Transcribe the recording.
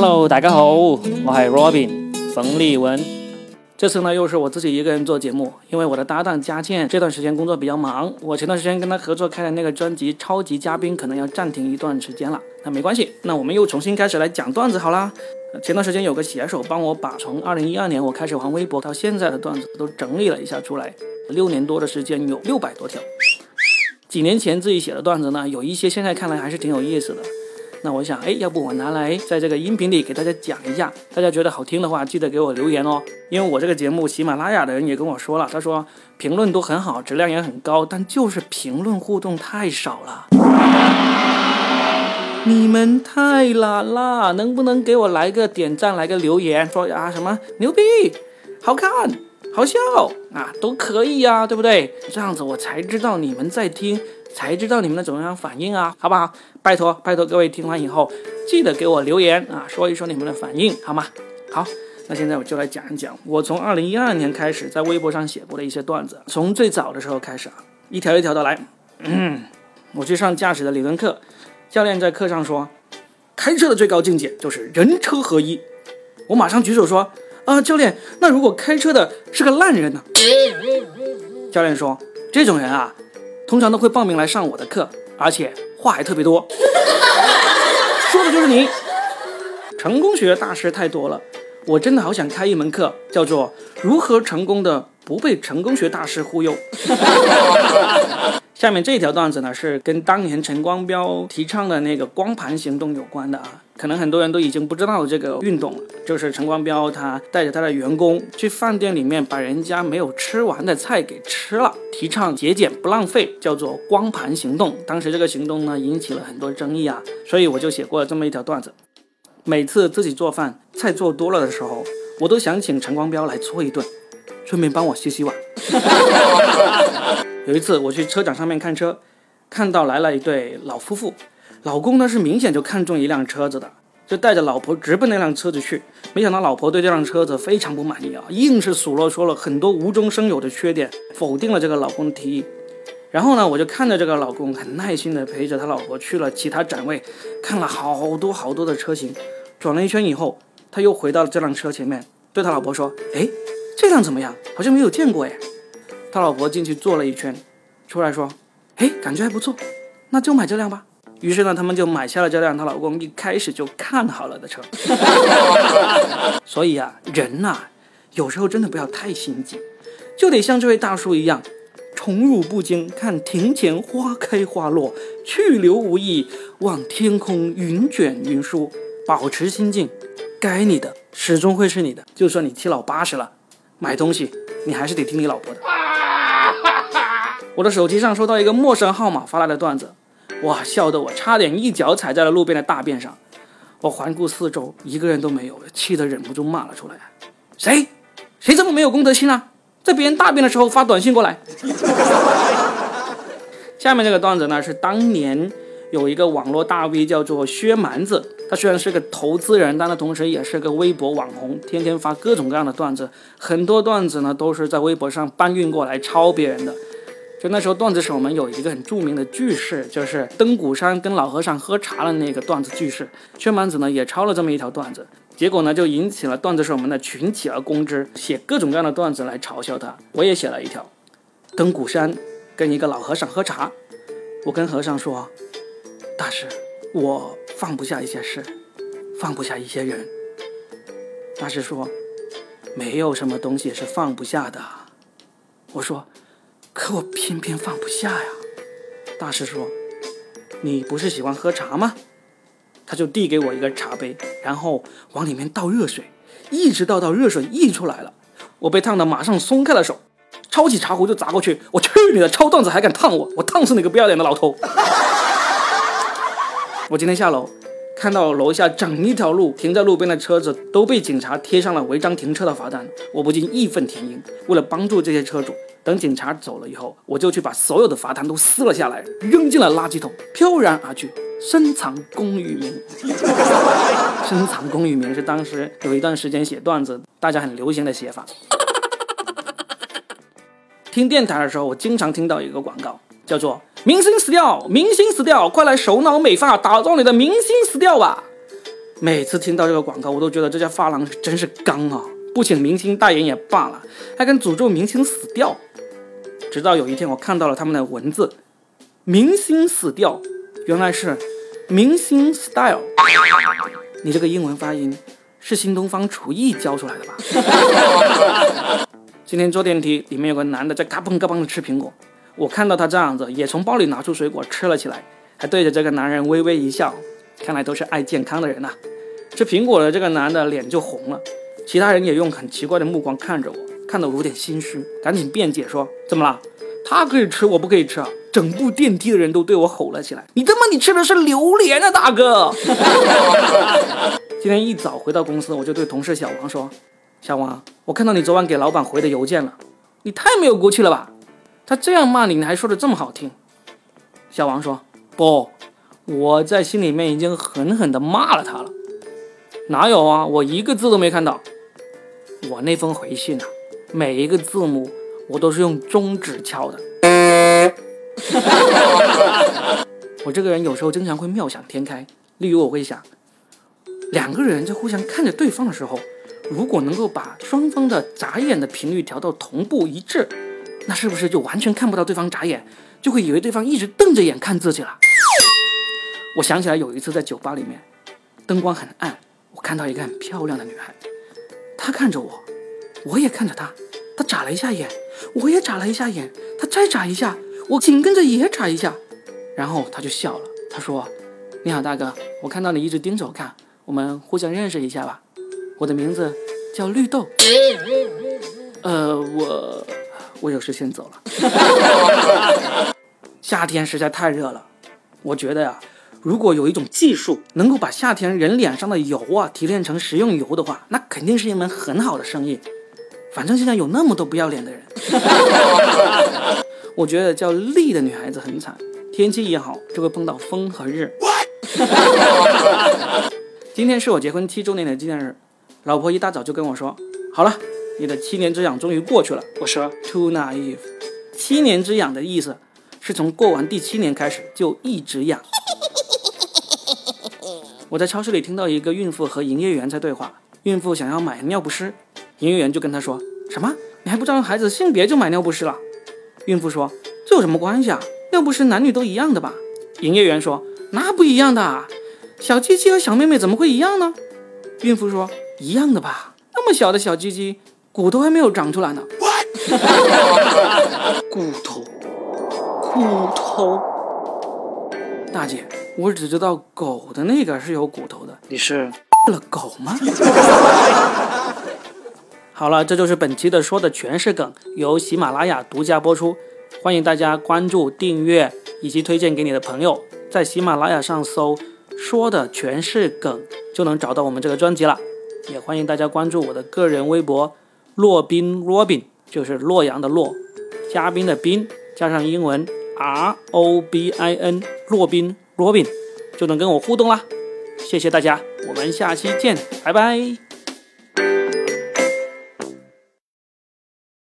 Hello，大家好，我系 Robin 冯立文。这次呢，又是我自己一个人做节目，因为我的搭档佳倩这段时间工作比较忙，我前段时间跟她合作开的那个专辑《超级嘉宾》可能要暂停一段时间了。那没关系，那我们又重新开始来讲段子好啦。前段时间有个写手帮我把从2012年我开始玩微博到现在的段子都整理了一下出来，六年多的时间有六百多条。几年前自己写的段子呢，有一些现在看来还是挺有意思的。那我想，哎，要不我拿来在这个音频里给大家讲一下，大家觉得好听的话，记得给我留言哦。因为我这个节目，喜马拉雅的人也跟我说了，他说评论都很好，质量也很高，但就是评论互动太少了。你们太懒了，能不能给我来个点赞，来个留言，说啊什么牛逼、好看、好笑啊，都可以呀，对不对？这样子我才知道你们在听。才知道你们的怎么样反应啊，好不好？拜托拜托各位听完以后，记得给我留言啊，说一说你们的反应，好吗？好，那现在我就来讲一讲我从二零一二年开始在微博上写过的一些段子，从最早的时候开始啊，一条一条的来。嗯，我去上驾驶的理论课，教练在课上说，开车的最高境界就是人车合一。我马上举手说，啊，教练，那如果开车的是个烂人呢？教练说，这种人啊。通常都会报名来上我的课，而且话还特别多，说的就是你。成功学大师太多了，我真的好想开一门课，叫做如何成功的不被成功学大师忽悠。下面这条段子呢，是跟当年陈光标提倡的那个光盘行动有关的啊。可能很多人都已经不知道这个运动了，就是陈光标他带着他的员工去饭店里面把人家没有吃完的菜给吃了，提倡节俭不浪费，叫做光盘行动。当时这个行动呢引起了很多争议啊，所以我就写过了这么一条段子。每次自己做饭菜做多了的时候，我都想请陈光标来搓一顿，顺便帮我洗洗碗。有一次我去车展上面看车，看到来了一对老夫妇。老公呢是明显就看中一辆车子的，就带着老婆直奔那辆车子去。没想到老婆对这辆车子非常不满意啊，硬是数落说了很多无中生有的缺点，否定了这个老公的提议。然后呢，我就看着这个老公很耐心的陪着他老婆去了其他展位，看了好多好多的车型，转了一圈以后，他又回到了这辆车前面，对他老婆说：“哎，这辆怎么样？好像没有见过哎。”他老婆进去坐了一圈，出来说：“哎，感觉还不错，那就买这辆吧。”于是呢，他们就买下了这辆她老公一开始就看好了的车。所以啊，人呐，有时候真的不要太心急，就得像这位大叔一样，宠辱不惊，看庭前花开花落，去留无意，望天空云卷云舒，保持心境，该你的始终会是你的。就算你七老八十了，买东西你还是得听你老婆的。我的手机上收到一个陌生号码发来的段子。哇，笑得我差点一脚踩在了路边的大便上。我环顾四周，一个人都没有，气得忍不住骂了出来：“谁？谁这么没有公德心啊？在别人大便的时候发短信过来。”下面这个段子呢，是当年有一个网络大 V 叫做薛蛮子，他虽然是个投资人，但他同时也是个微博网红，天天发各种各样的段子，很多段子呢都是在微博上搬运过来抄别人的。就那时候，段子手们有一个很著名的句式，就是登古山跟老和尚喝茶的那个段子句式。薛蛮子呢也抄了这么一条段子，结果呢就引起了段子手们的群起而攻之，写各种各样的段子来嘲笑他。我也写了一条，登古山跟一个老和尚喝茶，我跟和尚说，大师，我放不下一些事，放不下一些人。大师说，没有什么东西是放不下的。我说。可我偏偏放不下呀！大师说：“你不是喜欢喝茶吗？”他就递给我一个茶杯，然后往里面倒热水，一直倒到热水溢出来了。我被烫的马上松开了手，抄起茶壶就砸过去。我去你的，抄段子还敢烫我？我烫死你个不要脸的老头！我今天下楼。看到楼下整一条路停在路边的车子都被警察贴上了违章停车的罚单，我不禁义愤填膺。为了帮助这些车主，等警察走了以后，我就去把所有的罚单都撕了下来，扔进了垃圾桶，飘然而去，深藏功与名。深藏功与名是当时有一段时间写段子大家很流行的写法。听电台的时候，我经常听到一个广告。叫做明星死掉，明星死掉，快来首脑美发打造你的明星死掉吧！每次听到这个广告，我都觉得这家发廊真是刚啊！不请明星代言也罢了，还敢诅咒明星死掉。直到有一天，我看到了他们的文字，“明星死掉”，原来是“明星 style”。你这个英文发音是新东方厨艺教出来的吧？今天坐电梯，里面有个男的在嘎嘣嘎嘣的吃苹果，我看到他这样子，也从包里拿出水果吃了起来，还对着这个男人微微一笑。看来都是爱健康的人呐。吃苹果的这个男的脸就红了，其他人也用很奇怪的目光看着我，看得我有点心虚，赶紧辩解说：“怎么了？他可以吃，我不可以吃啊！”整部电梯的人都对我吼了起来：“你他妈你吃的是榴莲啊，大哥！” 今天一早回到公司，我就对同事小王说：“小王，我看到你昨晚给老板回的邮件了，你太没有骨气了吧？他这样骂你，你还说的这么好听。”小王说：“不。”我在心里面已经狠狠地骂了他了，哪有啊？我一个字都没看到。我那封回信啊，每一个字母我都是用中指敲的。我这个人有时候经常会妙想天开，例如我会想，两个人在互相看着对方的时候，如果能够把双方的眨眼的频率调到同步一致，那是不是就完全看不到对方眨眼，就会以为对方一直瞪着眼看自己了？我想起来有一次在酒吧里面，灯光很暗，我看到一个很漂亮的女孩，她看着我，我也看着他，他眨了一下眼，我也眨了一下眼，他再眨一下，我紧跟着也眨一下，然后他就笑了，他说：“你好，大哥，我看到你一直盯着我看，我们互相认识一下吧。我的名字叫绿豆。”呃，我我有事先走了。夏天实在太热了，我觉得呀。如果有一种技术能够把夏天人脸上的油啊提炼成食用油的话，那肯定是一门很好的生意。反正现在有那么多不要脸的人，我觉得叫丽的女孩子很惨，天气一好就会碰到风和日。今天是我结婚七周年的纪念日，老婆一大早就跟我说：“好了，你的七年之痒终于过去了。”我说：“Too naive。”七年之痒的意思是从过完第七年开始就一直痒。我在超市里听到一个孕妇和营业员在对话，孕妇想要买尿不湿，营业员就跟她说：“什么？你还不知道孩子性别就买尿不湿了？”孕妇说：“这有什么关系啊？尿不湿男女都一样的吧？”营业员说：“那不一样的，小鸡鸡和小妹妹怎么会一样呢？”孕妇说：“一样的吧？那么小的小鸡鸡，骨头还没有长出来呢。” 骨头，骨头，大姐。我只知道狗的那个是有骨头的，你是了狗吗？好了，这就是本期的说的全是梗，由喜马拉雅独家播出，欢迎大家关注、订阅以及推荐给你的朋友，在喜马拉雅上搜“说的全是梗”就能找到我们这个专辑了，也欢迎大家关注我的个人微博“洛宾 Robin”，就是洛阳的洛，嘉宾的宾，加上英文 R O B I N，洛宾。罗宾就能跟我互动啦，谢谢大家，我们下期见，拜拜。